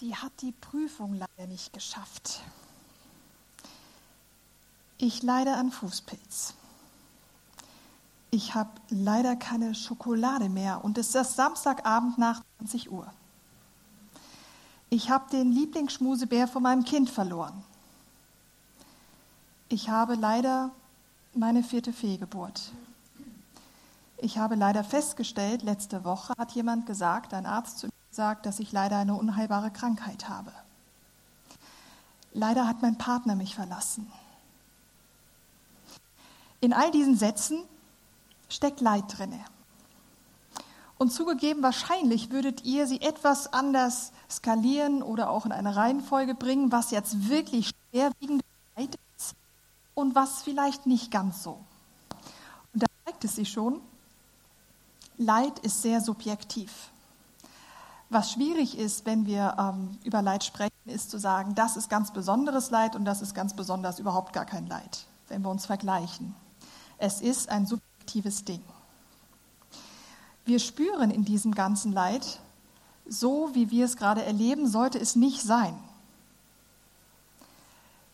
Sie hat die Prüfung leider nicht geschafft. Ich leide an Fußpilz. Ich habe leider keine Schokolade mehr und es ist Samstagabend nach 20 Uhr. Ich habe den Lieblingsschmusebär von meinem Kind verloren. Ich habe leider meine vierte Fehlgeburt. Ich habe leider festgestellt, letzte Woche hat jemand gesagt, ein Arzt zu gesagt, dass ich leider eine unheilbare Krankheit habe. Leider hat mein Partner mich verlassen. In all diesen Sätzen steckt Leid drinne. Und zugegeben, wahrscheinlich würdet ihr sie etwas anders skalieren oder auch in eine Reihenfolge bringen, was jetzt wirklich schwerwiegend Leid ist und was vielleicht nicht ganz so. Und da zeigt es sich schon, Leid ist sehr subjektiv. Was schwierig ist, wenn wir ähm, über Leid sprechen, ist zu sagen, das ist ganz besonderes Leid und das ist ganz besonders überhaupt gar kein Leid, wenn wir uns vergleichen. Es ist ein subjektives Ding. Wir spüren in diesem ganzen Leid, so wie wir es gerade erleben, sollte es nicht sein.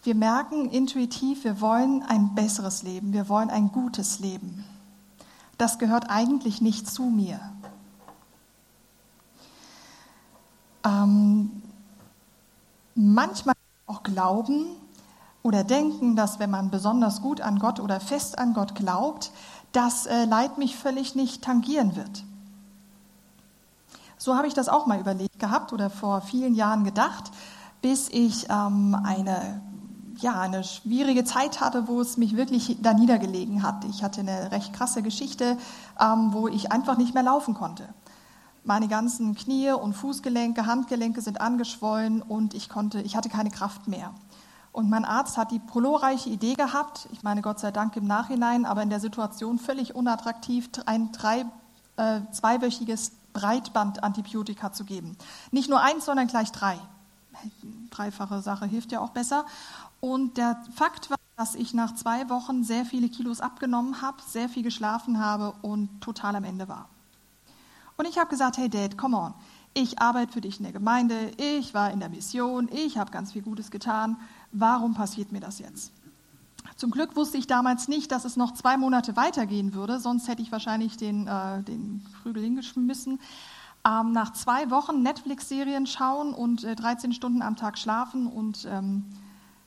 Wir merken intuitiv, wir wollen ein besseres Leben, wir wollen ein gutes Leben. Das gehört eigentlich nicht zu mir. Ähm, manchmal auch glauben oder denken, dass wenn man besonders gut an Gott oder fest an Gott glaubt, dass äh, Leid mich völlig nicht tangieren wird. So habe ich das auch mal überlegt gehabt oder vor vielen Jahren gedacht, bis ich ähm, eine ja, eine schwierige Zeit hatte, wo es mich wirklich da niedergelegen hat. Ich hatte eine recht krasse Geschichte, ähm, wo ich einfach nicht mehr laufen konnte. Meine ganzen Knie und Fußgelenke, Handgelenke sind angeschwollen und ich konnte, ich hatte keine Kraft mehr. Und mein Arzt hat die glorreiche Idee gehabt, ich meine Gott sei Dank im Nachhinein, aber in der Situation völlig unattraktiv, ein drei, äh, zweiwöchiges Breitbandantibiotika zu geben. Nicht nur eins, sondern gleich drei. Dreifache Sache hilft ja auch besser. Und der Fakt war, dass ich nach zwei Wochen sehr viele Kilos abgenommen habe, sehr viel geschlafen habe und total am Ende war. Und ich habe gesagt, hey Dad, come on. Ich arbeite für dich in der Gemeinde, ich war in der Mission, ich habe ganz viel Gutes getan. Warum passiert mir das jetzt? Zum Glück wusste ich damals nicht, dass es noch zwei Monate weitergehen würde, sonst hätte ich wahrscheinlich den, äh, den Prügel hingeschmissen. Ähm, nach zwei Wochen Netflix-Serien schauen und äh, 13 Stunden am Tag schlafen und ähm,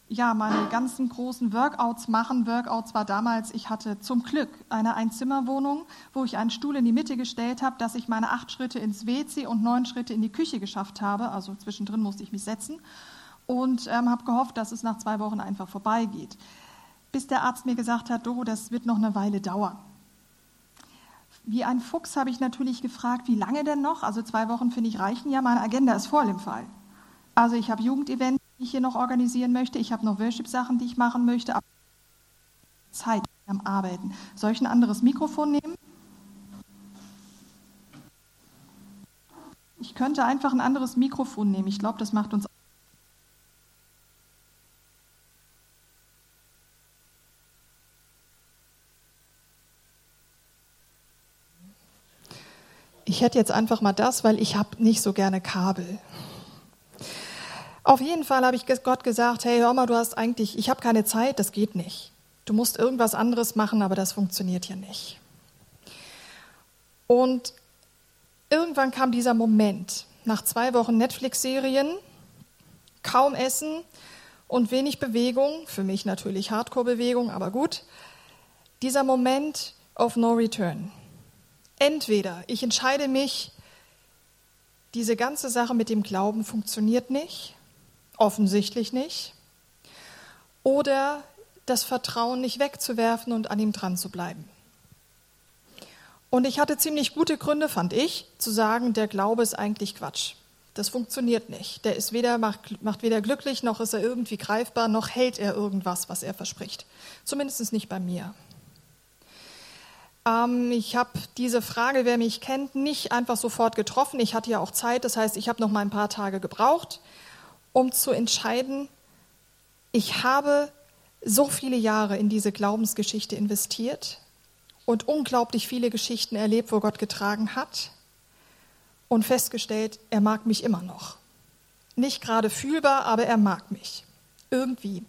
ja, meine ganzen großen Workouts machen. Workouts war damals, ich hatte zum Glück eine Einzimmerwohnung, wo ich einen Stuhl in die Mitte gestellt habe, dass ich meine acht Schritte ins WC und neun Schritte in die Küche geschafft habe. Also zwischendrin musste ich mich setzen und ähm, habe gehofft, dass es nach zwei Wochen einfach vorbeigeht. Bis der Arzt mir gesagt hat, Doro, das wird noch eine Weile dauern. Wie ein Fuchs habe ich natürlich gefragt, wie lange denn noch? Also zwei Wochen finde ich reichen ja, meine Agenda ist voll im Fall. Also ich habe Jugendevents ich hier noch organisieren möchte. Ich habe noch Worship-Sachen, die ich machen möchte. Aber Zeit am Arbeiten. Soll ich ein anderes Mikrofon nehmen? Ich könnte einfach ein anderes Mikrofon nehmen. Ich glaube, das macht uns. Ich hätte jetzt einfach mal das, weil ich habe nicht so gerne Kabel. Auf jeden Fall habe ich Gott gesagt, hey, hör mal, du hast eigentlich, ich habe keine Zeit, das geht nicht. Du musst irgendwas anderes machen, aber das funktioniert hier nicht. Und irgendwann kam dieser Moment, nach zwei Wochen Netflix-Serien, kaum Essen und wenig Bewegung, für mich natürlich Hardcore-Bewegung, aber gut, dieser Moment of no return. Entweder ich entscheide mich, diese ganze Sache mit dem Glauben funktioniert nicht, Offensichtlich nicht. Oder das Vertrauen nicht wegzuwerfen und an ihm dran zu bleiben. Und ich hatte ziemlich gute Gründe, fand ich, zu sagen, der Glaube ist eigentlich Quatsch. Das funktioniert nicht. Der ist weder, macht, macht weder glücklich, noch ist er irgendwie greifbar, noch hält er irgendwas, was er verspricht. Zumindest nicht bei mir. Ähm, ich habe diese Frage, wer mich kennt, nicht einfach sofort getroffen. Ich hatte ja auch Zeit, das heißt, ich habe noch mal ein paar Tage gebraucht um zu entscheiden, ich habe so viele Jahre in diese Glaubensgeschichte investiert und unglaublich viele Geschichten erlebt, wo Gott getragen hat und festgestellt, er mag mich immer noch. nicht gerade fühlbar, aber er mag mich. Irgendwie.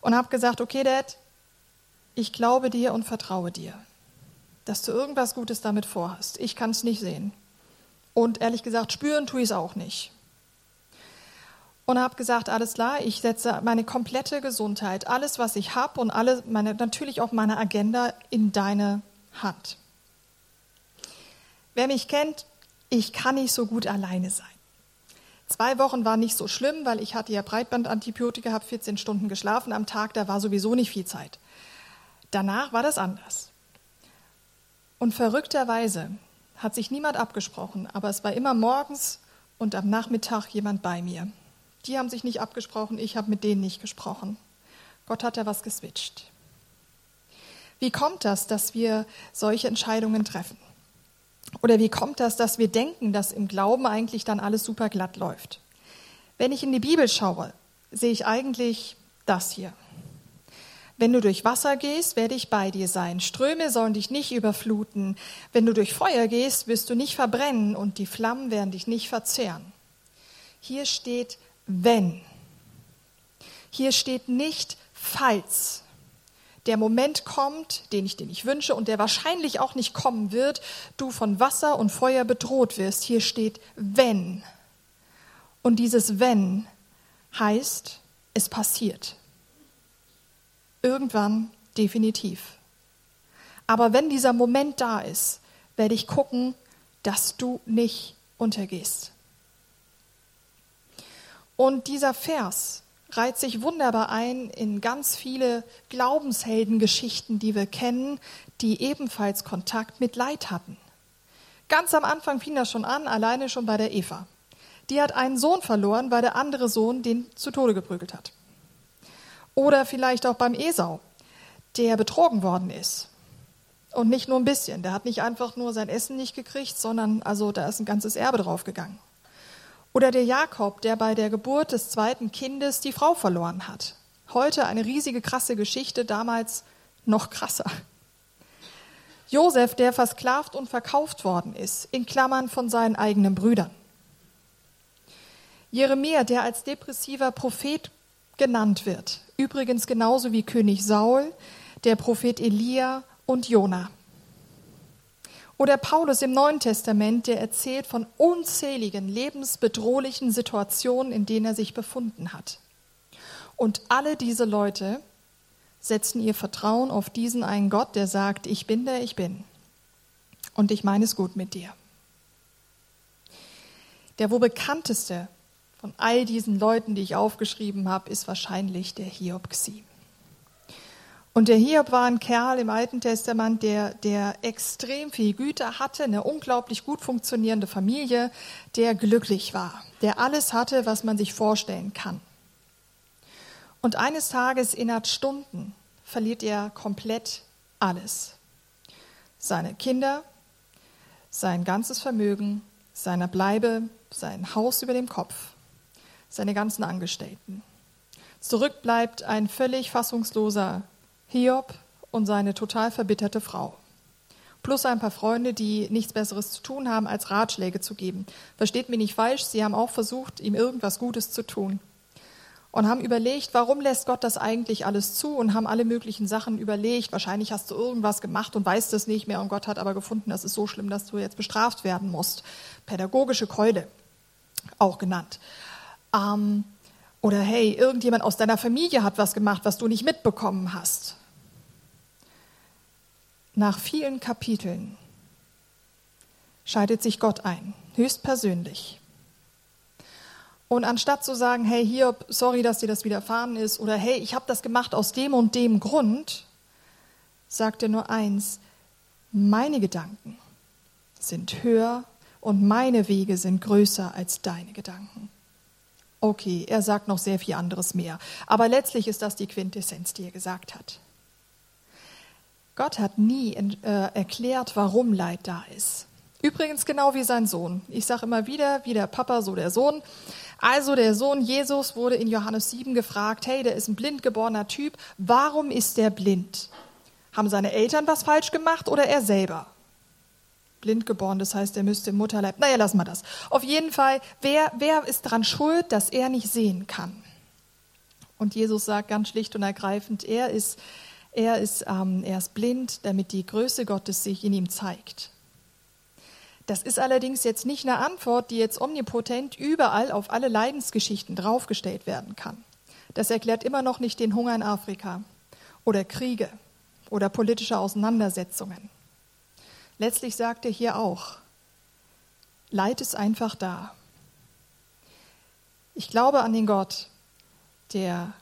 Und habe gesagt, okay, Dad, ich glaube dir und vertraue dir, dass du irgendwas Gutes damit vorhast. Ich kann es nicht sehen. Und ehrlich gesagt, spüren tue ich es auch nicht. Und habe gesagt, alles klar, ich setze meine komplette Gesundheit, alles, was ich habe und alle meine, natürlich auch meine Agenda in deine Hand. Wer mich kennt, ich kann nicht so gut alleine sein. Zwei Wochen war nicht so schlimm, weil ich hatte ja Breitbandantibiotika, habe 14 Stunden geschlafen am Tag, da war sowieso nicht viel Zeit. Danach war das anders. Und verrückterweise hat sich niemand abgesprochen, aber es war immer morgens und am Nachmittag jemand bei mir. Die haben sich nicht abgesprochen, ich habe mit denen nicht gesprochen. Gott hat da was geswitcht. Wie kommt das, dass wir solche Entscheidungen treffen? Oder wie kommt das, dass wir denken, dass im Glauben eigentlich dann alles super glatt läuft? Wenn ich in die Bibel schaue, sehe ich eigentlich das hier. Wenn du durch Wasser gehst, werde ich bei dir sein. Ströme sollen dich nicht überfluten. Wenn du durch Feuer gehst, wirst du nicht verbrennen und die Flammen werden dich nicht verzehren. Hier steht wenn. Hier steht nicht falls der Moment kommt, den ich dir nicht wünsche und der wahrscheinlich auch nicht kommen wird, du von Wasser und Feuer bedroht wirst. Hier steht wenn. Und dieses wenn heißt, es passiert. Irgendwann definitiv. Aber wenn dieser Moment da ist, werde ich gucken, dass du nicht untergehst. Und dieser Vers reiht sich wunderbar ein in ganz viele Glaubensheldengeschichten, die wir kennen, die ebenfalls Kontakt mit Leid hatten. Ganz am Anfang fing das schon an, alleine schon bei der Eva. Die hat einen Sohn verloren, weil der andere Sohn den zu Tode geprügelt hat. Oder vielleicht auch beim Esau, der betrogen worden ist. Und nicht nur ein bisschen. Der hat nicht einfach nur sein Essen nicht gekriegt, sondern also da ist ein ganzes Erbe draufgegangen. Oder der Jakob, der bei der Geburt des zweiten Kindes die Frau verloren hat. Heute eine riesige krasse Geschichte, damals noch krasser. Josef, der versklavt und verkauft worden ist, in Klammern von seinen eigenen Brüdern. Jeremia, der als depressiver Prophet genannt wird, übrigens genauso wie König Saul, der Prophet Elia und Jona. Oder Paulus im Neuen Testament, der erzählt von unzähligen lebensbedrohlichen Situationen, in denen er sich befunden hat. Und alle diese Leute setzen ihr Vertrauen auf diesen einen Gott, der sagt, ich bin der ich bin. Und ich meine es gut mit dir. Der wohl bekannteste von all diesen Leuten, die ich aufgeschrieben habe, ist wahrscheinlich der Hiob Xi. Und der Hiob war ein Kerl im Alten Testament, der, der extrem viel Güter hatte, eine unglaublich gut funktionierende Familie, der glücklich war, der alles hatte, was man sich vorstellen kann. Und eines Tages innerhalb Stunden verliert er komplett alles. Seine Kinder, sein ganzes Vermögen, seine Bleibe, sein Haus über dem Kopf, seine ganzen Angestellten. Zurück bleibt ein völlig fassungsloser Hiob und seine total verbitterte Frau. Plus ein paar Freunde, die nichts Besseres zu tun haben, als Ratschläge zu geben. Versteht mich nicht falsch, sie haben auch versucht, ihm irgendwas Gutes zu tun. Und haben überlegt, warum lässt Gott das eigentlich alles zu und haben alle möglichen Sachen überlegt. Wahrscheinlich hast du irgendwas gemacht und weißt es nicht mehr und Gott hat aber gefunden, das ist so schlimm, dass du jetzt bestraft werden musst. Pädagogische Keule, auch genannt. Ähm, oder hey, irgendjemand aus deiner Familie hat was gemacht, was du nicht mitbekommen hast nach vielen Kapiteln schaltet sich Gott ein, höchstpersönlich. Und anstatt zu sagen, hey Hiob, sorry, dass dir das widerfahren ist, oder hey, ich habe das gemacht aus dem und dem Grund, sagt er nur eins, meine Gedanken sind höher und meine Wege sind größer als deine Gedanken. Okay, er sagt noch sehr viel anderes mehr, aber letztlich ist das die Quintessenz, die er gesagt hat. Gott hat nie äh, erklärt, warum Leid da ist. Übrigens genau wie sein Sohn. Ich sage immer wieder, wie der Papa, so der Sohn. Also der Sohn Jesus wurde in Johannes 7 gefragt, hey, der ist ein blind geborener Typ, warum ist der blind? Haben seine Eltern was falsch gemacht oder er selber? blind geboren, das heißt, er müsste im Mutterleib. Naja, lassen wir das. Auf jeden Fall, wer, wer ist daran schuld, dass er nicht sehen kann? Und Jesus sagt ganz schlicht und ergreifend, er ist, er ist, ähm, er ist blind, damit die Größe Gottes sich in ihm zeigt. Das ist allerdings jetzt nicht eine Antwort, die jetzt omnipotent überall auf alle Leidensgeschichten draufgestellt werden kann. Das erklärt immer noch nicht den Hunger in Afrika oder Kriege oder politische Auseinandersetzungen. Letztlich sagt er hier auch, Leid ist einfach da. Ich glaube an den Gott, der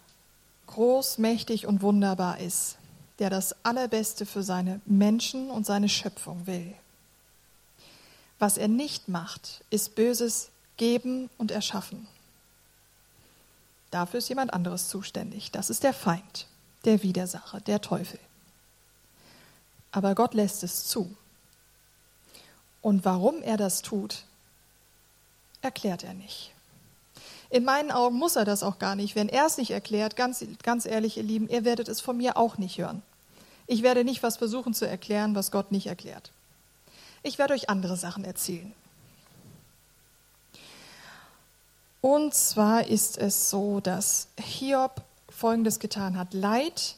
groß, mächtig und wunderbar ist, der das Allerbeste für seine Menschen und seine Schöpfung will. Was er nicht macht, ist Böses geben und erschaffen. Dafür ist jemand anderes zuständig. Das ist der Feind, der Widersacher, der Teufel. Aber Gott lässt es zu. Und warum er das tut, erklärt er nicht. In meinen Augen muss er das auch gar nicht. Wenn er es nicht erklärt, ganz, ganz ehrlich, ihr Lieben, ihr werdet es von mir auch nicht hören. Ich werde nicht was versuchen zu erklären, was Gott nicht erklärt. Ich werde euch andere Sachen erzählen. Und zwar ist es so, dass Hiob Folgendes getan hat. Leid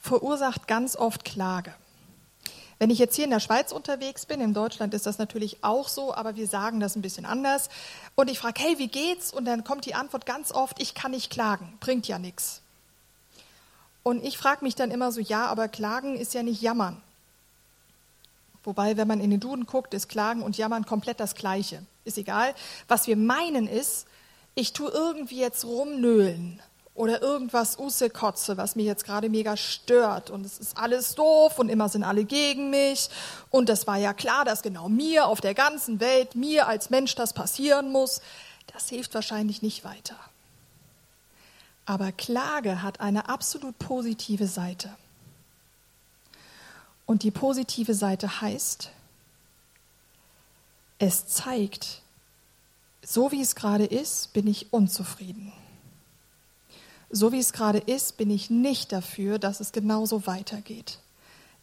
verursacht ganz oft Klage. Wenn ich jetzt hier in der Schweiz unterwegs bin, in Deutschland ist das natürlich auch so, aber wir sagen das ein bisschen anders. Und ich frage, hey, wie geht's? Und dann kommt die Antwort ganz oft, ich kann nicht klagen, bringt ja nichts. Und ich frage mich dann immer so, ja, aber klagen ist ja nicht jammern. Wobei, wenn man in den Duden guckt, ist Klagen und Jammern komplett das Gleiche. Ist egal. Was wir meinen ist, ich tue irgendwie jetzt rumnöhlen oder irgendwas Usekotze, was mir jetzt gerade mega stört und es ist alles doof und immer sind alle gegen mich und das war ja klar, dass genau mir auf der ganzen Welt, mir als Mensch das passieren muss, das hilft wahrscheinlich nicht weiter. Aber Klage hat eine absolut positive Seite. Und die positive Seite heißt, es zeigt, so wie es gerade ist, bin ich unzufrieden so wie es gerade ist, bin ich nicht dafür, dass es genauso weitergeht.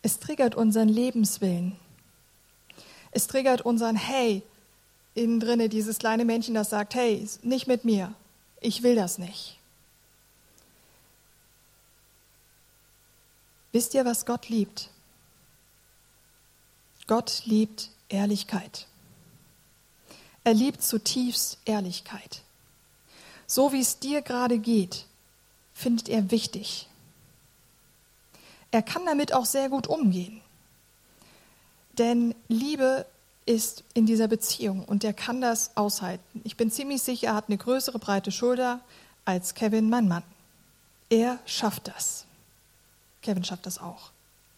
Es triggert unseren Lebenswillen. Es triggert unseren Hey, innen drinne dieses kleine Männchen, das sagt, hey, nicht mit mir. Ich will das nicht. Wisst ihr, was Gott liebt? Gott liebt Ehrlichkeit. Er liebt zutiefst Ehrlichkeit. So wie es dir gerade geht, findet er wichtig. Er kann damit auch sehr gut umgehen. Denn Liebe ist in dieser Beziehung und er kann das aushalten. Ich bin ziemlich sicher, er hat eine größere breite Schulter als Kevin, mein Mann. Er schafft das. Kevin schafft das auch.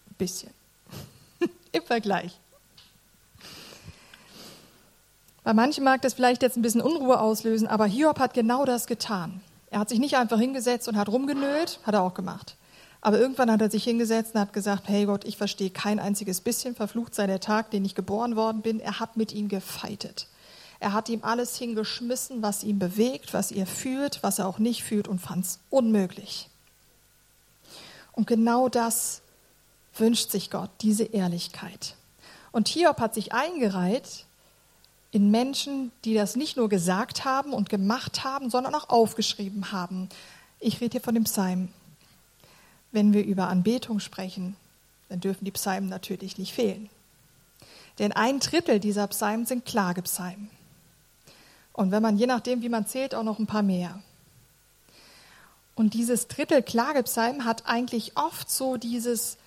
Ein bisschen. Im Vergleich. Bei manchen mag das vielleicht jetzt ein bisschen Unruhe auslösen, aber Hiob hat genau das getan. Er hat sich nicht einfach hingesetzt und hat rumgenölt, hat er auch gemacht. Aber irgendwann hat er sich hingesetzt und hat gesagt, hey Gott, ich verstehe kein einziges bisschen, verflucht sei der Tag, den ich geboren worden bin. Er hat mit ihm gefeitet. Er hat ihm alles hingeschmissen, was ihn bewegt, was er fühlt, was er auch nicht fühlt und fand es unmöglich. Und genau das wünscht sich Gott, diese Ehrlichkeit. Und Hiob hat sich eingereiht in Menschen, die das nicht nur gesagt haben und gemacht haben, sondern auch aufgeschrieben haben. Ich rede hier von dem Psalm. Wenn wir über Anbetung sprechen, dann dürfen die Psalmen natürlich nicht fehlen. Denn ein Drittel dieser Psalmen sind Klagepsalmen. Und wenn man, je nachdem, wie man zählt, auch noch ein paar mehr. Und dieses Drittel Klagepsalmen hat eigentlich oft so dieses,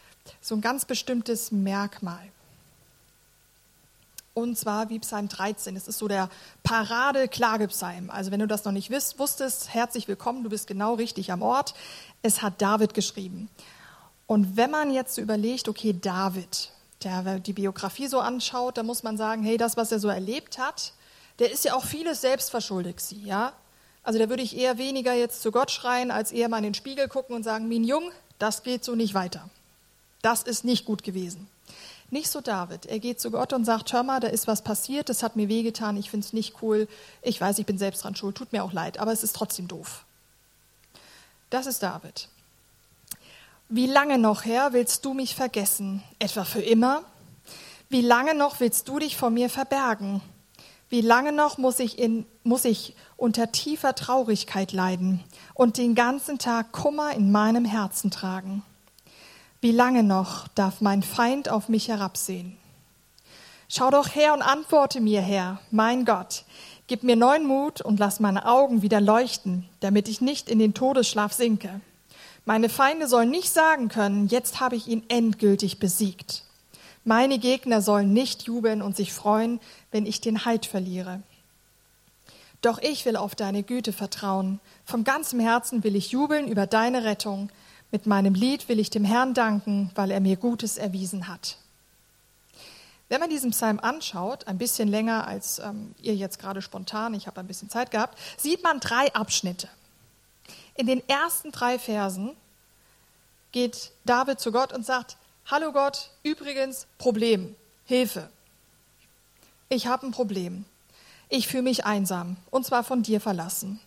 so ein ganz bestimmtes Merkmal. Und zwar wie Psalm 13. Es ist so der Parade-Klagepsalm. Also wenn du das noch nicht wusstest, herzlich willkommen, du bist genau richtig am Ort. Es hat David geschrieben. Und wenn man jetzt so überlegt, okay, David, der die Biografie so anschaut, dann muss man sagen, hey, das, was er so erlebt hat, der ist ja auch vieles selbst verschuldet, ja. Also da würde ich eher weniger jetzt zu Gott schreien, als eher mal in den Spiegel gucken und sagen, mein Jung, das geht so nicht weiter. Das ist nicht gut gewesen. Nicht so David. Er geht zu Gott und sagt, hör mal, da ist was passiert, das hat mir wehgetan, ich finde es nicht cool, ich weiß, ich bin selbst dran schuld, tut mir auch leid, aber es ist trotzdem doof. Das ist David. Wie lange noch, Herr, willst du mich vergessen? Etwa für immer? Wie lange noch willst du dich vor mir verbergen? Wie lange noch muss ich, in, muss ich unter tiefer Traurigkeit leiden und den ganzen Tag Kummer in meinem Herzen tragen? Wie lange noch darf mein Feind auf mich herabsehen? Schau doch her und antworte mir, Herr, mein Gott. Gib mir neuen Mut und lass meine Augen wieder leuchten, damit ich nicht in den Todesschlaf sinke. Meine Feinde sollen nicht sagen können, jetzt habe ich ihn endgültig besiegt. Meine Gegner sollen nicht jubeln und sich freuen, wenn ich den Halt verliere. Doch ich will auf deine Güte vertrauen. Von ganzem Herzen will ich jubeln über deine Rettung. Mit meinem Lied will ich dem Herrn danken, weil er mir Gutes erwiesen hat. Wenn man diesen Psalm anschaut, ein bisschen länger als ähm, ihr jetzt gerade spontan, ich habe ein bisschen Zeit gehabt, sieht man drei Abschnitte. In den ersten drei Versen geht David zu Gott und sagt, Hallo Gott, übrigens Problem, Hilfe. Ich habe ein Problem. Ich fühle mich einsam und zwar von dir verlassen.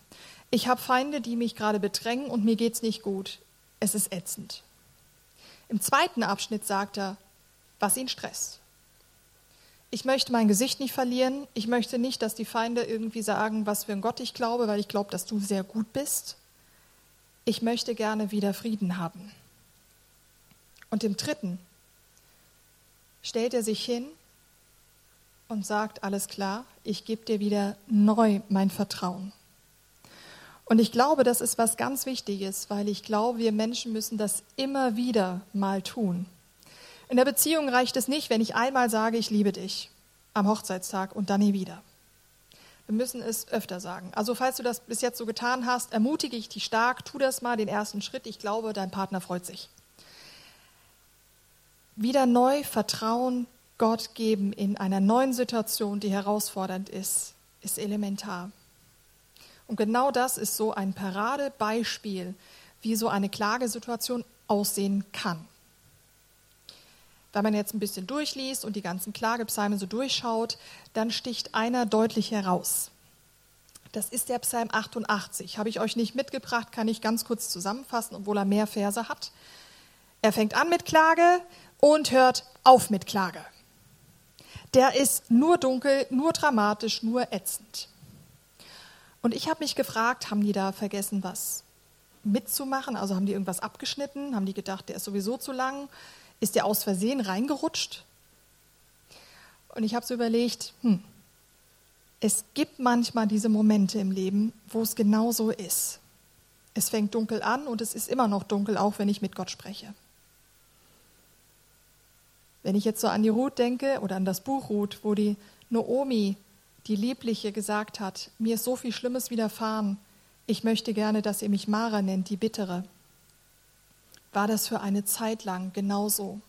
Ich habe Feinde, die mich gerade bedrängen und mir geht's nicht gut. Es ist ätzend. Im zweiten Abschnitt sagt er, was ihn stresst. Ich möchte mein Gesicht nicht verlieren. Ich möchte nicht, dass die Feinde irgendwie sagen, was für ein Gott ich glaube, weil ich glaube, dass du sehr gut bist. Ich möchte gerne wieder Frieden haben. Und im dritten stellt er sich hin und sagt, alles klar, ich gebe dir wieder neu mein Vertrauen. Und ich glaube, das ist was ganz Wichtiges, weil ich glaube, wir Menschen müssen das immer wieder mal tun. In der Beziehung reicht es nicht, wenn ich einmal sage, ich liebe dich am Hochzeitstag und dann nie wieder. Wir müssen es öfter sagen. Also falls du das bis jetzt so getan hast, ermutige ich dich stark, tu das mal, den ersten Schritt. Ich glaube, dein Partner freut sich. Wieder neu Vertrauen Gott geben in einer neuen Situation, die herausfordernd ist, ist elementar. Und genau das ist so ein Paradebeispiel, wie so eine Klagesituation aussehen kann. Wenn man jetzt ein bisschen durchliest und die ganzen Klagepsalmen so durchschaut, dann sticht einer deutlich heraus. Das ist der Psalm 88. Habe ich euch nicht mitgebracht, kann ich ganz kurz zusammenfassen, obwohl er mehr Verse hat. Er fängt an mit Klage und hört auf mit Klage. Der ist nur dunkel, nur dramatisch, nur ätzend. Und ich habe mich gefragt, haben die da vergessen, was mitzumachen? Also haben die irgendwas abgeschnitten? Haben die gedacht, der ist sowieso zu lang? Ist der aus Versehen reingerutscht? Und ich habe so überlegt, hm, es gibt manchmal diese Momente im Leben, wo es genau so ist. Es fängt dunkel an und es ist immer noch dunkel, auch wenn ich mit Gott spreche. Wenn ich jetzt so an die Ruth denke oder an das Buch Ruth, wo die Noomi, die Liebliche, gesagt hat, mir ist so viel Schlimmes widerfahren, ich möchte gerne, dass ihr mich Mara nennt, die Bittere war das für eine Zeit lang genauso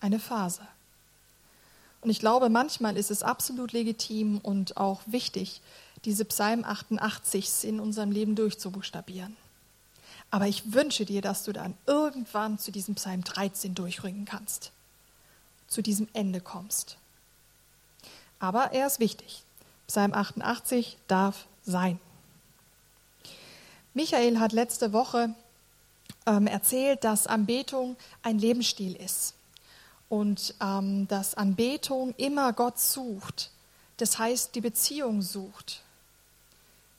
eine Phase. Und ich glaube, manchmal ist es absolut legitim und auch wichtig, diese Psalm 88 in unserem Leben durchzubuchstabieren. Aber ich wünsche dir, dass du dann irgendwann zu diesem Psalm 13 durchrücken kannst, zu diesem Ende kommst. Aber er ist wichtig. Psalm 88 darf sein. Michael hat letzte Woche ähm, erzählt, dass Anbetung ein Lebensstil ist und ähm, dass Anbetung immer Gott sucht. Das heißt, die Beziehung sucht.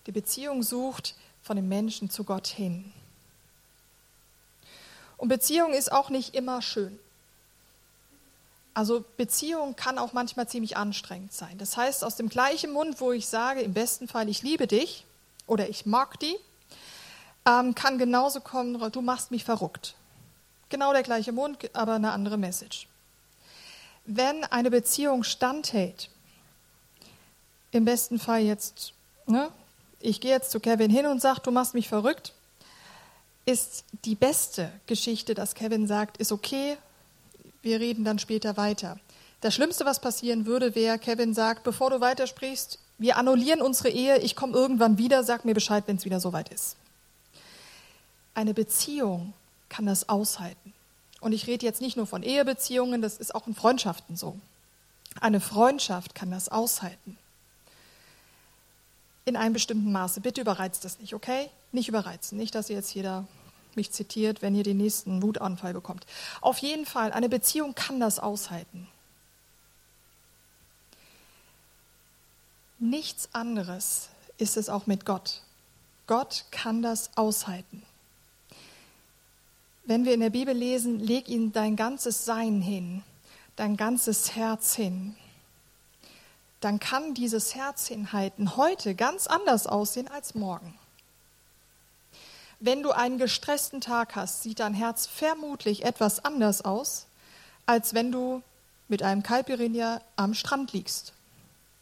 Die Beziehung sucht von dem Menschen zu Gott hin. Und Beziehung ist auch nicht immer schön. Also Beziehung kann auch manchmal ziemlich anstrengend sein. Das heißt, aus dem gleichen Mund, wo ich sage, im besten Fall, ich liebe dich oder ich mag die, ähm, kann genauso kommen, du machst mich verrückt. Genau der gleiche Mund, aber eine andere Message. Wenn eine Beziehung standhält, im besten Fall jetzt, ne, ich gehe jetzt zu Kevin hin und sage, du machst mich verrückt, ist die beste Geschichte, dass Kevin sagt, ist okay, wir reden dann später weiter. Das Schlimmste, was passieren würde, wäre, Kevin sagt, bevor du weitersprichst, wir annullieren unsere Ehe, ich komme irgendwann wieder, sag mir Bescheid, wenn es wieder soweit ist. Eine Beziehung kann das aushalten. Und ich rede jetzt nicht nur von Ehebeziehungen, das ist auch in Freundschaften so. Eine Freundschaft kann das aushalten. In einem bestimmten Maße. Bitte überreizt das nicht, okay? Nicht überreizen. Nicht, dass ihr jetzt jeder mich zitiert, wenn ihr den nächsten Wutanfall bekommt. Auf jeden Fall, eine Beziehung kann das aushalten. Nichts anderes ist es auch mit Gott. Gott kann das aushalten. Wenn wir in der Bibel lesen, leg ihm dein ganzes Sein hin, dein ganzes Herz hin, dann kann dieses Herz hinhalten heute ganz anders aussehen als morgen. Wenn du einen gestressten Tag hast, sieht dein Herz vermutlich etwas anders aus, als wenn du mit einem Caipirinha am Strand liegst.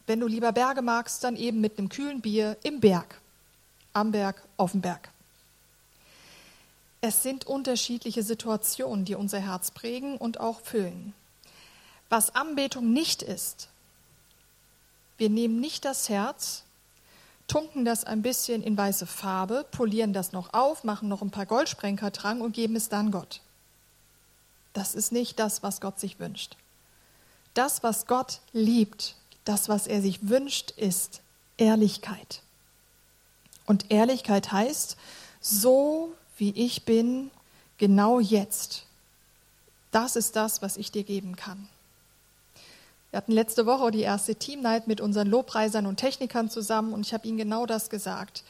Wenn du lieber Berge magst, dann eben mit einem kühlen Bier im Berg, am Berg, auf dem Berg. Es sind unterschiedliche Situationen, die unser Herz prägen und auch füllen. Was Anbetung nicht ist, wir nehmen nicht das Herz tunken das ein bisschen in weiße Farbe, polieren das noch auf, machen noch ein paar Goldsprenker dran und geben es dann Gott. Das ist nicht das, was Gott sich wünscht. Das, was Gott liebt, das, was er sich wünscht, ist Ehrlichkeit. Und Ehrlichkeit heißt, so wie ich bin, genau jetzt. Das ist das, was ich dir geben kann. Wir hatten letzte Woche die erste Team Night mit unseren Lobpreisern und Technikern zusammen und ich habe ihnen genau das gesagt.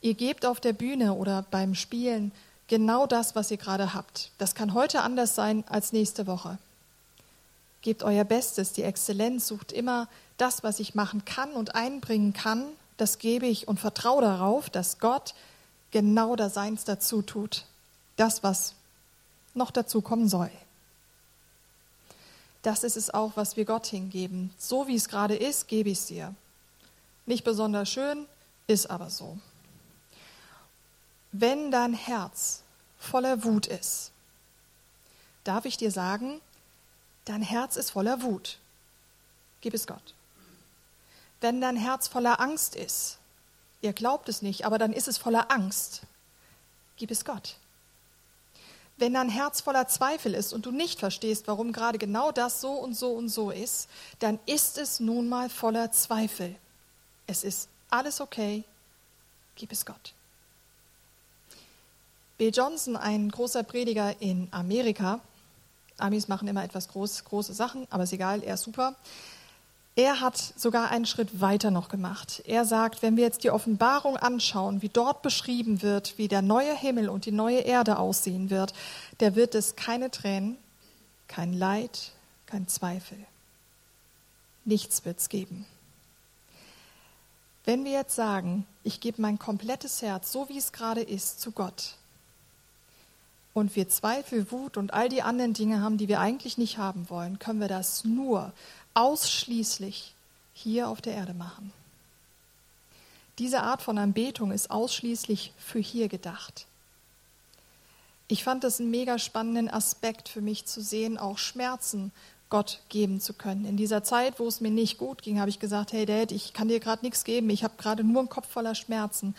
Ihr gebt auf der Bühne oder beim Spielen genau das, was ihr gerade habt. Das kann heute anders sein als nächste Woche. Gebt euer Bestes, die Exzellenz sucht immer das, was ich machen kann und einbringen kann, das gebe ich und vertraue darauf, dass Gott genau das Seins dazu tut. Das, was noch dazu kommen soll das ist es auch, was wir Gott hingeben. So wie es gerade ist, gebe ich es dir. Nicht besonders schön, ist aber so. Wenn dein Herz voller Wut ist, darf ich dir sagen, dein Herz ist voller Wut. Gib es Gott. Wenn dein Herz voller Angst ist, ihr glaubt es nicht, aber dann ist es voller Angst, gib es Gott. Wenn dein Herz voller Zweifel ist und du nicht verstehst, warum gerade genau das so und so und so ist, dann ist es nun mal voller Zweifel. Es ist alles okay, gib es Gott. Bill Johnson, ein großer Prediger in Amerika, Amis machen immer etwas groß, große Sachen, aber ist egal, er ist super. Er hat sogar einen Schritt weiter noch gemacht. Er sagt, wenn wir jetzt die Offenbarung anschauen, wie dort beschrieben wird, wie der neue Himmel und die neue Erde aussehen wird, da wird es keine Tränen, kein Leid, kein Zweifel. Nichts wird es geben. Wenn wir jetzt sagen, ich gebe mein komplettes Herz, so wie es gerade ist, zu Gott, und wir Zweifel, Wut und all die anderen Dinge haben, die wir eigentlich nicht haben wollen, können wir das nur ausschließlich hier auf der Erde machen. Diese Art von Anbetung ist ausschließlich für hier gedacht. Ich fand es einen mega spannenden Aspekt für mich zu sehen, auch Schmerzen Gott geben zu können. In dieser Zeit, wo es mir nicht gut ging, habe ich gesagt, hey Dad, ich kann dir gerade nichts geben, ich habe gerade nur einen Kopf voller Schmerzen.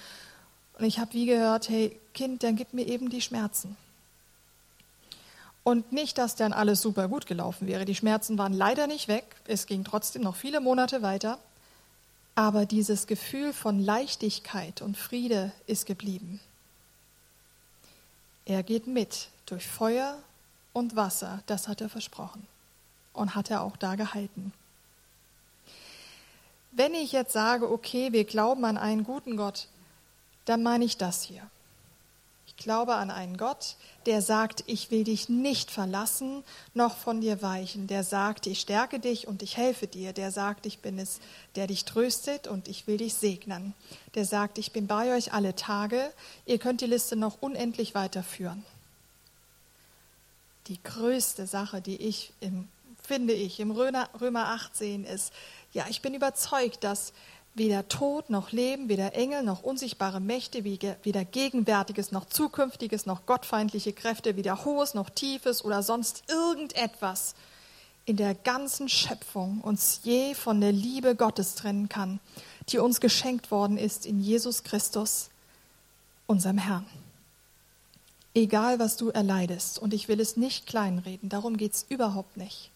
Und ich habe wie gehört, hey Kind, dann gib mir eben die Schmerzen. Und nicht, dass dann alles super gut gelaufen wäre. Die Schmerzen waren leider nicht weg. Es ging trotzdem noch viele Monate weiter. Aber dieses Gefühl von Leichtigkeit und Friede ist geblieben. Er geht mit durch Feuer und Wasser, das hat er versprochen und hat er auch da gehalten. Wenn ich jetzt sage, okay, wir glauben an einen guten Gott, dann meine ich das hier glaube an einen Gott, der sagt, ich will dich nicht verlassen, noch von dir weichen, der sagt, ich stärke dich und ich helfe dir, der sagt, ich bin es, der dich tröstet und ich will dich segnen, der sagt, ich bin bei euch alle Tage, ihr könnt die Liste noch unendlich weiterführen. Die größte Sache, die ich, im, finde ich, im Römer, Römer 18 ist, ja, ich bin überzeugt, dass weder Tod noch Leben, weder Engel noch unsichtbare Mächte, weder Gegenwärtiges noch Zukünftiges noch gottfeindliche Kräfte, weder Hohes noch Tiefes oder sonst irgendetwas in der ganzen Schöpfung uns je von der Liebe Gottes trennen kann, die uns geschenkt worden ist in Jesus Christus, unserem Herrn. Egal, was du erleidest, und ich will es nicht kleinreden, darum geht es überhaupt nicht.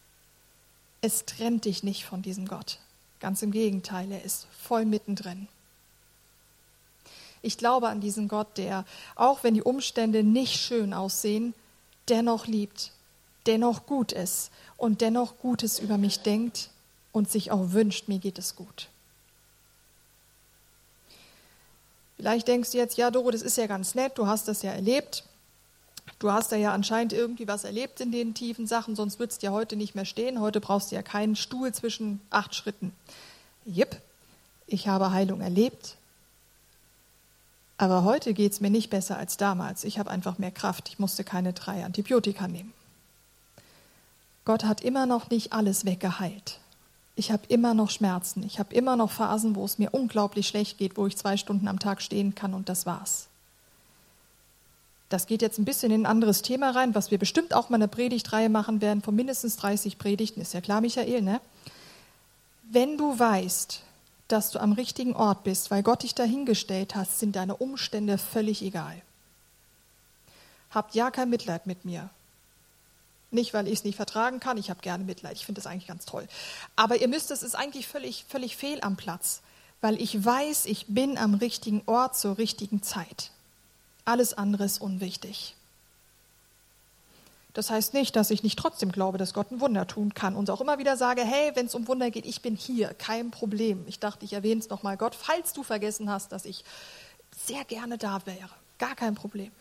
Es trennt dich nicht von diesem Gott. Ganz im Gegenteil, er ist voll mittendrin. Ich glaube an diesen Gott, der, auch wenn die Umstände nicht schön aussehen, dennoch liebt, dennoch gut ist und dennoch Gutes über mich denkt und sich auch wünscht, mir geht es gut. Vielleicht denkst du jetzt, ja, Doro, das ist ja ganz nett, du hast das ja erlebt. Du hast da ja anscheinend irgendwie was erlebt in den tiefen Sachen, sonst würdest du ja heute nicht mehr stehen. Heute brauchst du ja keinen Stuhl zwischen acht Schritten. Jipp, ich habe Heilung erlebt. Aber heute geht es mir nicht besser als damals. Ich habe einfach mehr Kraft. Ich musste keine drei Antibiotika nehmen. Gott hat immer noch nicht alles weggeheilt. Ich habe immer noch Schmerzen. Ich habe immer noch Phasen, wo es mir unglaublich schlecht geht, wo ich zwei Stunden am Tag stehen kann und das war's. Das geht jetzt ein bisschen in ein anderes Thema rein, was wir bestimmt auch mal eine Predigtreihe machen werden von mindestens 30 Predigten. Ist ja klar, Michael, ne? Wenn du weißt, dass du am richtigen Ort bist, weil Gott dich dahingestellt hat, sind deine Umstände völlig egal. Habt ja kein Mitleid mit mir. Nicht, weil ich es nicht vertragen kann, ich habe gerne Mitleid, ich finde das eigentlich ganz toll. Aber ihr müsst, es ist eigentlich völlig, völlig fehl am Platz, weil ich weiß, ich bin am richtigen Ort zur richtigen Zeit. Alles andere ist unwichtig. Das heißt nicht, dass ich nicht trotzdem glaube, dass Gott ein Wunder tun kann und auch immer wieder sage, hey, wenn es um Wunder geht, ich bin hier, kein Problem. Ich dachte, ich erwähne es nochmal Gott, falls du vergessen hast, dass ich sehr gerne da wäre. Gar kein Problem.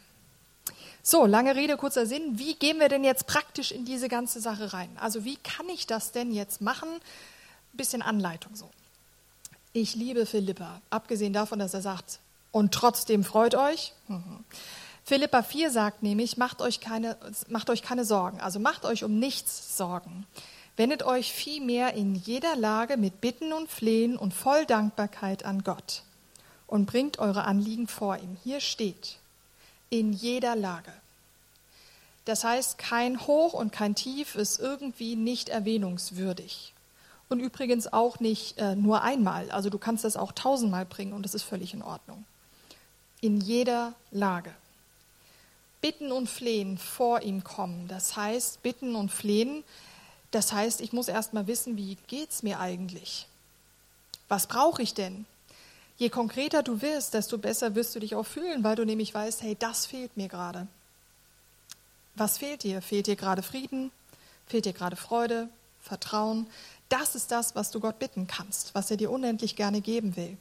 So, lange Rede, kurzer Sinn. Wie gehen wir denn jetzt praktisch in diese ganze Sache rein? Also wie kann ich das denn jetzt machen? Bisschen Anleitung so. Ich liebe Philippa, abgesehen davon, dass er sagt, und trotzdem freut euch. Philippa 4 sagt nämlich, macht euch, keine, macht euch keine Sorgen, also macht euch um nichts Sorgen. Wendet euch vielmehr in jeder Lage mit Bitten und Flehen und voll Dankbarkeit an Gott und bringt eure Anliegen vor ihm. Hier steht, in jeder Lage. Das heißt, kein Hoch und kein Tief ist irgendwie nicht erwähnungswürdig. Und übrigens auch nicht äh, nur einmal. Also du kannst das auch tausendmal bringen und das ist völlig in Ordnung. In jeder Lage bitten und flehen vor ihm kommen. Das heißt, bitten und flehen, das heißt, ich muss erst mal wissen, wie geht es mir eigentlich? Was brauche ich denn? Je konkreter du wirst, desto besser wirst du dich auch fühlen, weil du nämlich weißt, hey, das fehlt mir gerade. Was fehlt dir? Fehlt dir gerade Frieden? Fehlt dir gerade Freude, Vertrauen? Das ist das, was du Gott bitten kannst, was er dir unendlich gerne geben will.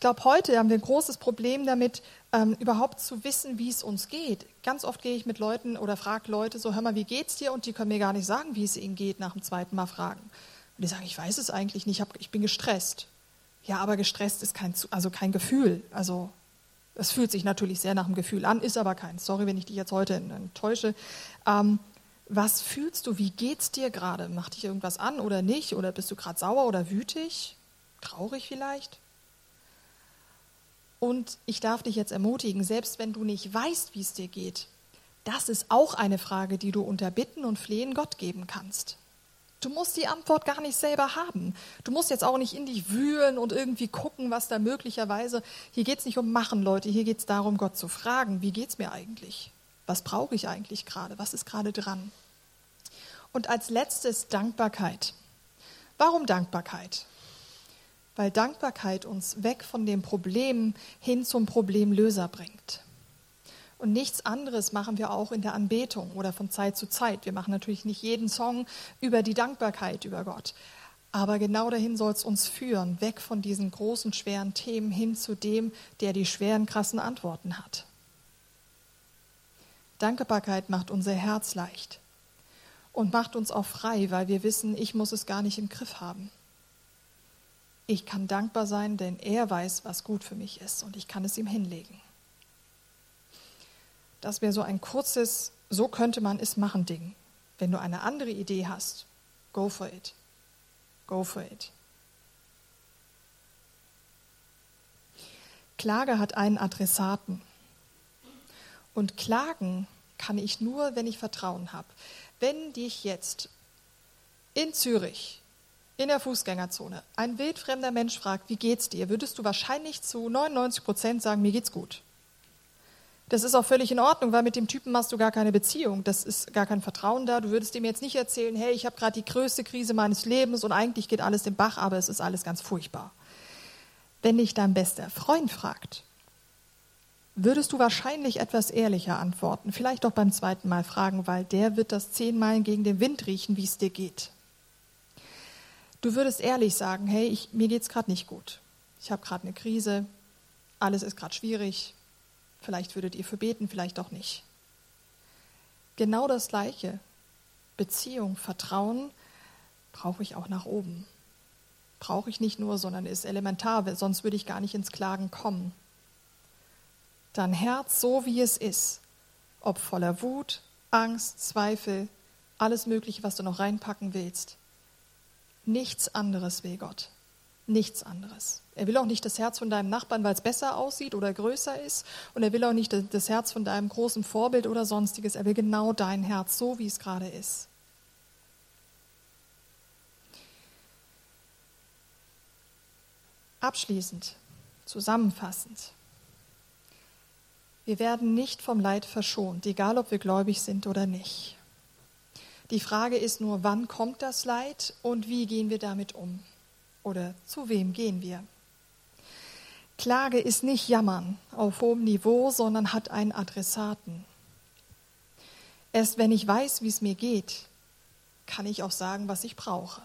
Ich glaube, heute haben wir ein großes Problem damit, ähm, überhaupt zu wissen, wie es uns geht. Ganz oft gehe ich mit Leuten oder frage Leute so, hör mal, wie geht's dir? Und die können mir gar nicht sagen, wie es ihnen geht, nach dem zweiten Mal fragen. Und die sagen, ich weiß es eigentlich nicht, ich, hab, ich bin gestresst. Ja, aber gestresst ist kein, also kein Gefühl. Also es fühlt sich natürlich sehr nach dem Gefühl an, ist aber kein. Sorry, wenn ich dich jetzt heute enttäusche. Ähm, was fühlst du? Wie geht's dir gerade? Macht dich irgendwas an oder nicht? Oder bist du gerade sauer oder wütig? Traurig vielleicht? Und ich darf dich jetzt ermutigen, selbst wenn du nicht weißt, wie es dir geht, das ist auch eine Frage, die du unter Bitten und Flehen Gott geben kannst. Du musst die Antwort gar nicht selber haben. Du musst jetzt auch nicht in dich wühlen und irgendwie gucken, was da möglicherweise. Hier geht es nicht um Machen, Leute. Hier geht es darum, Gott zu fragen: Wie geht es mir eigentlich? Was brauche ich eigentlich gerade? Was ist gerade dran? Und als letztes Dankbarkeit. Warum Dankbarkeit? Weil Dankbarkeit uns weg von dem Problem hin zum Problemlöser bringt. Und nichts anderes machen wir auch in der Anbetung oder von Zeit zu Zeit. Wir machen natürlich nicht jeden Song über die Dankbarkeit über Gott. Aber genau dahin soll es uns führen, weg von diesen großen, schweren Themen hin zu dem, der die schweren, krassen Antworten hat. Dankbarkeit macht unser Herz leicht und macht uns auch frei, weil wir wissen, ich muss es gar nicht im Griff haben. Ich kann dankbar sein, denn er weiß, was gut für mich ist und ich kann es ihm hinlegen. Das wäre so ein kurzes, so könnte man es machen Ding. Wenn du eine andere Idee hast, go for it. Go for it. Klage hat einen Adressaten. Und klagen kann ich nur, wenn ich Vertrauen habe. Wenn dich jetzt in Zürich in der Fußgängerzone ein wildfremder Mensch fragt, wie geht's dir, würdest du wahrscheinlich zu 99 Prozent sagen, mir geht's gut. Das ist auch völlig in Ordnung, weil mit dem Typen machst du gar keine Beziehung. Das ist gar kein Vertrauen da. Du würdest ihm jetzt nicht erzählen, hey, ich habe gerade die größte Krise meines Lebens und eigentlich geht alles den Bach, aber es ist alles ganz furchtbar. Wenn dich dein bester Freund fragt, würdest du wahrscheinlich etwas ehrlicher antworten. Vielleicht auch beim zweiten Mal fragen, weil der wird das zehnmal gegen den Wind riechen, wie es dir geht. Du würdest ehrlich sagen, hey, ich, mir geht's gerade nicht gut. Ich habe gerade eine Krise. alles ist gerade schwierig, vielleicht würdet ihr für beten, vielleicht auch nicht. Genau das Gleiche. Beziehung, Vertrauen brauche ich auch nach oben. Brauche ich nicht nur, sondern ist elementar, sonst würde ich gar nicht ins Klagen kommen. Dein Herz so wie es ist, ob voller Wut, Angst, Zweifel, alles Mögliche, was du noch reinpacken willst. Nichts anderes will Gott. Nichts anderes. Er will auch nicht das Herz von deinem Nachbarn, weil es besser aussieht oder größer ist. Und er will auch nicht das Herz von deinem großen Vorbild oder sonstiges. Er will genau dein Herz, so wie es gerade ist. Abschließend, zusammenfassend. Wir werden nicht vom Leid verschont, egal ob wir gläubig sind oder nicht. Die Frage ist nur, wann kommt das Leid und wie gehen wir damit um? Oder zu wem gehen wir? Klage ist nicht Jammern auf hohem Niveau, sondern hat einen Adressaten. Erst wenn ich weiß, wie es mir geht, kann ich auch sagen, was ich brauche.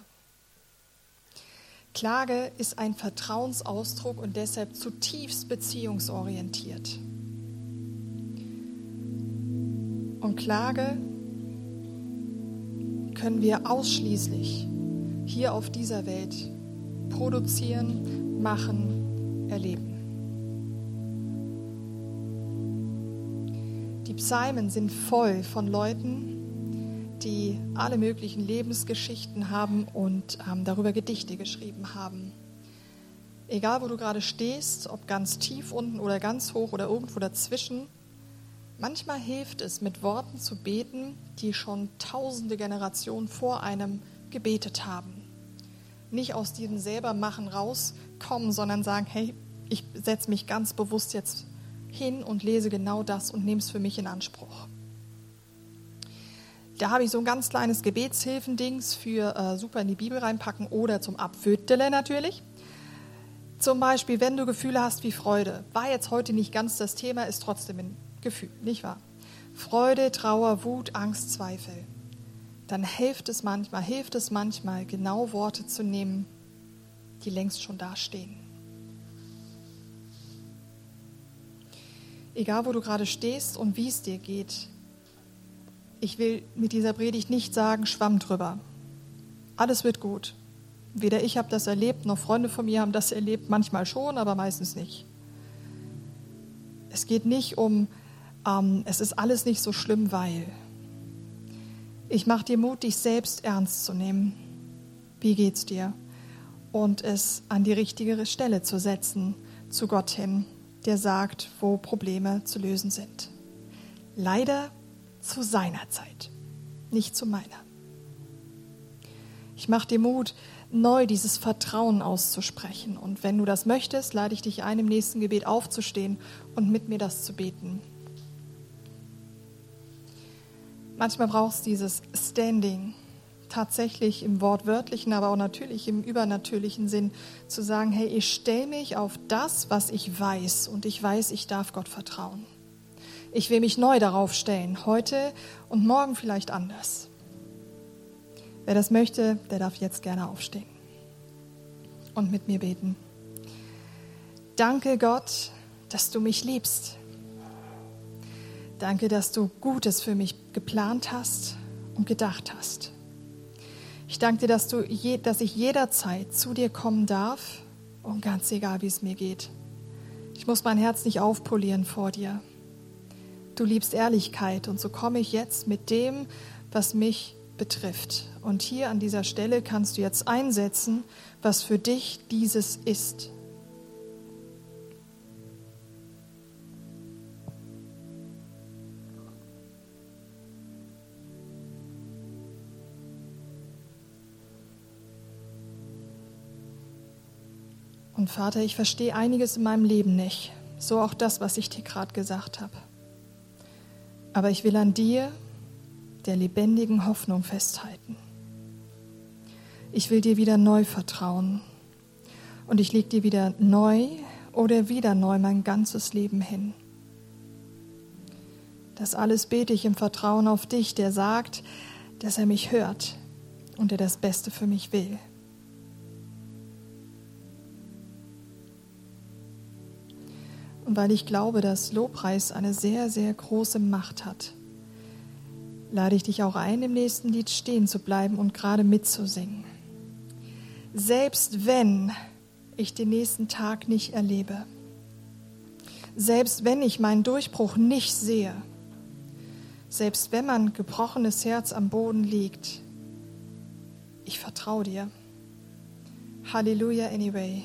Klage ist ein Vertrauensausdruck und deshalb zutiefst beziehungsorientiert. Und Klage können wir ausschließlich hier auf dieser Welt produzieren, machen, erleben. Die Psalmen sind voll von Leuten, die alle möglichen Lebensgeschichten haben und ähm, darüber Gedichte geschrieben haben. Egal, wo du gerade stehst, ob ganz tief unten oder ganz hoch oder irgendwo dazwischen, manchmal hilft es, mit Worten zu beten, die schon tausende Generationen vor einem gebetet haben nicht aus diesem selbermachen rauskommen, sondern sagen, hey, ich setze mich ganz bewusst jetzt hin und lese genau das und nehme es für mich in Anspruch. Da habe ich so ein ganz kleines Gebetshilfendings für äh, super in die Bibel reinpacken oder zum Abfüttele natürlich. Zum Beispiel, wenn du Gefühle hast wie Freude, war jetzt heute nicht ganz das Thema, ist trotzdem ein Gefühl, nicht wahr? Freude, Trauer, Wut, Angst, Zweifel dann hilft es manchmal, hilft es manchmal, genau Worte zu nehmen, die längst schon dastehen. Egal, wo du gerade stehst und wie es dir geht, ich will mit dieser Predigt nicht sagen, schwamm drüber. Alles wird gut. Weder ich habe das erlebt, noch Freunde von mir haben das erlebt, manchmal schon, aber meistens nicht. Es geht nicht um, ähm, es ist alles nicht so schlimm, weil. Ich mache dir Mut, dich selbst ernst zu nehmen. Wie geht's dir? Und es an die richtige Stelle zu setzen, zu Gott hin, der sagt, wo Probleme zu lösen sind. Leider zu seiner Zeit, nicht zu meiner. Ich mache dir Mut, neu dieses Vertrauen auszusprechen. Und wenn du das möchtest, lade ich dich ein, im nächsten Gebet aufzustehen und mit mir das zu beten. Manchmal braucht es dieses Standing, tatsächlich im wortwörtlichen, aber auch natürlich im übernatürlichen Sinn, zu sagen, hey, ich stelle mich auf das, was ich weiß und ich weiß, ich darf Gott vertrauen. Ich will mich neu darauf stellen, heute und morgen vielleicht anders. Wer das möchte, der darf jetzt gerne aufstehen und mit mir beten. Danke Gott, dass du mich liebst Danke, dass du Gutes für mich geplant hast und gedacht hast. Ich danke dir, dass, du je, dass ich jederzeit zu dir kommen darf und ganz egal, wie es mir geht. Ich muss mein Herz nicht aufpolieren vor dir. Du liebst Ehrlichkeit und so komme ich jetzt mit dem, was mich betrifft. Und hier an dieser Stelle kannst du jetzt einsetzen, was für dich dieses ist. Und Vater, ich verstehe einiges in meinem Leben nicht, so auch das, was ich dir gerade gesagt habe. Aber ich will an dir, der lebendigen Hoffnung, festhalten. Ich will dir wieder neu vertrauen und ich lege dir wieder neu oder wieder neu mein ganzes Leben hin. Das alles bete ich im Vertrauen auf dich, der sagt, dass er mich hört und der das Beste für mich will. Weil ich glaube, dass Lobpreis eine sehr, sehr große Macht hat, lade ich dich auch ein, im nächsten Lied stehen zu bleiben und gerade mitzusingen. Selbst wenn ich den nächsten Tag nicht erlebe, selbst wenn ich meinen Durchbruch nicht sehe, selbst wenn mein gebrochenes Herz am Boden liegt, ich vertraue dir. Halleluja anyway.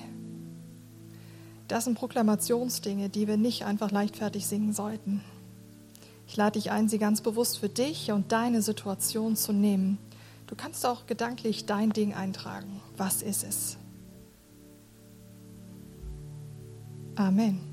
Das sind Proklamationsdinge, die wir nicht einfach leichtfertig singen sollten. Ich lade dich ein, sie ganz bewusst für dich und deine Situation zu nehmen. Du kannst auch gedanklich dein Ding eintragen. Was ist es? Amen.